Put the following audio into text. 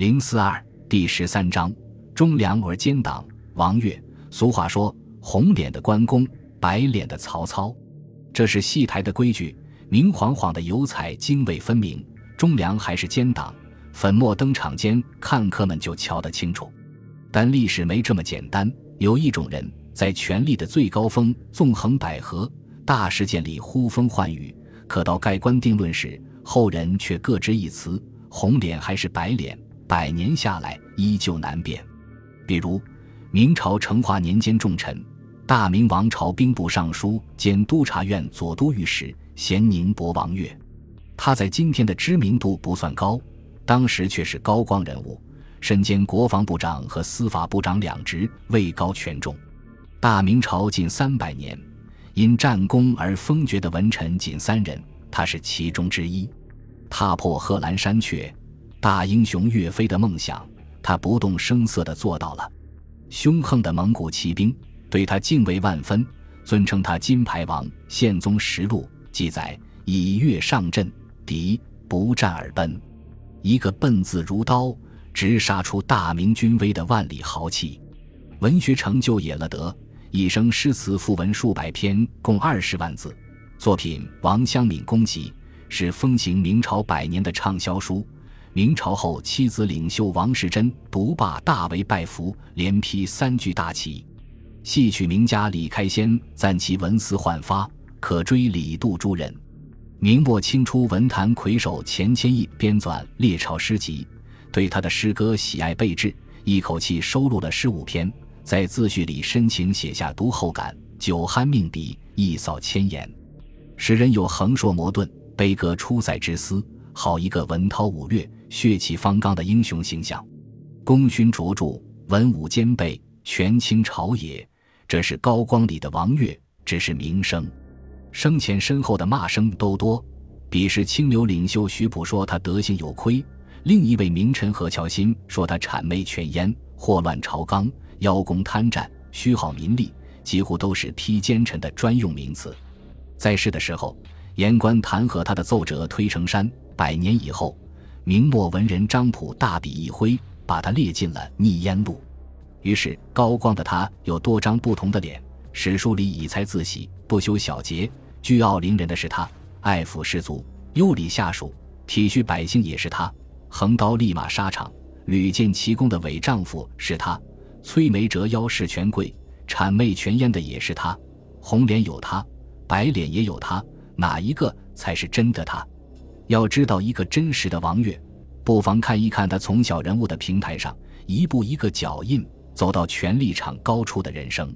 零四二第十三章：忠良而奸党。王悦。俗话说：“红脸的关公，白脸的曹操。”这是戏台的规矩。明晃晃的油彩泾渭分明，忠良还是奸党，粉墨登场间，看客们就瞧得清楚。但历史没这么简单。有一种人在权力的最高峰纵横捭阖，大事件里呼风唤雨，可到盖棺定论时，后人却各执一词：红脸还是白脸，百年下来依旧难辨。比如明朝成化年间重臣。大明王朝兵部尚书兼督察院左都御史咸宁伯王岳，他在今天的知名度不算高，当时却是高光人物，身兼国防部长和司法部长两职，位高权重。大明朝近三百年，因战功而封爵的文臣仅三人，他是其中之一。踏破贺兰山阙，大英雄岳飞的梦想，他不动声色地做到了。凶横的蒙古骑兵。对他敬畏万分，尊称他金牌王。宪宗实录记载：以岳上阵，敌不战而奔。一个“奔”字如刀，直杀出大明军威的万里豪气。文学成就也了得，一生诗词赋文数百篇，共二十万字。作品《王湘敏公集》是风行明朝百年的畅销书。明朝后，妻子领袖王世贞独霸，大为拜服，连批三句大旗。戏曲名家李开先赞其文思焕发，可追李杜诸人。明末清初文坛魁首钱谦益编纂《列朝诗集》，对他的诗歌喜爱备至，一口气收录了十五篇，在自序里深情写下读后感：“酒酣命笔，一扫千言。”使人有横槊磨盾、悲歌出塞之思，好一个文韬武略、血气方刚的英雄形象。功勋卓著，文武兼备，权倾朝野。这是高光里的王岳，只是名声。生前身后的骂声都多。彼时清流领袖徐溥说他德行有亏，另一位名臣何乔新说他谄媚犬阉，祸乱朝纲，邀功贪占，虚耗民力，几乎都是批奸臣的专用名词。在世的时候，言官弹劾他的奏折推成山；百年以后，明末文人张溥大笔一挥，把他列进了逆烟录。于是，高光的他有多张不同的脸。史书里以才自喜、不修小节、居傲凌人的是他；爱抚士卒、优礼下属、体恤百姓也是他；横刀立马沙场、屡建奇功的伪丈夫是他；摧眉折腰事权贵、谄媚权阉的也是他。红脸有他，白脸也有他，哪一个才是真的他？要知道一个真实的王悦，不妨看一看他从小人物的平台上一步一个脚印。走到权力场高处的人生。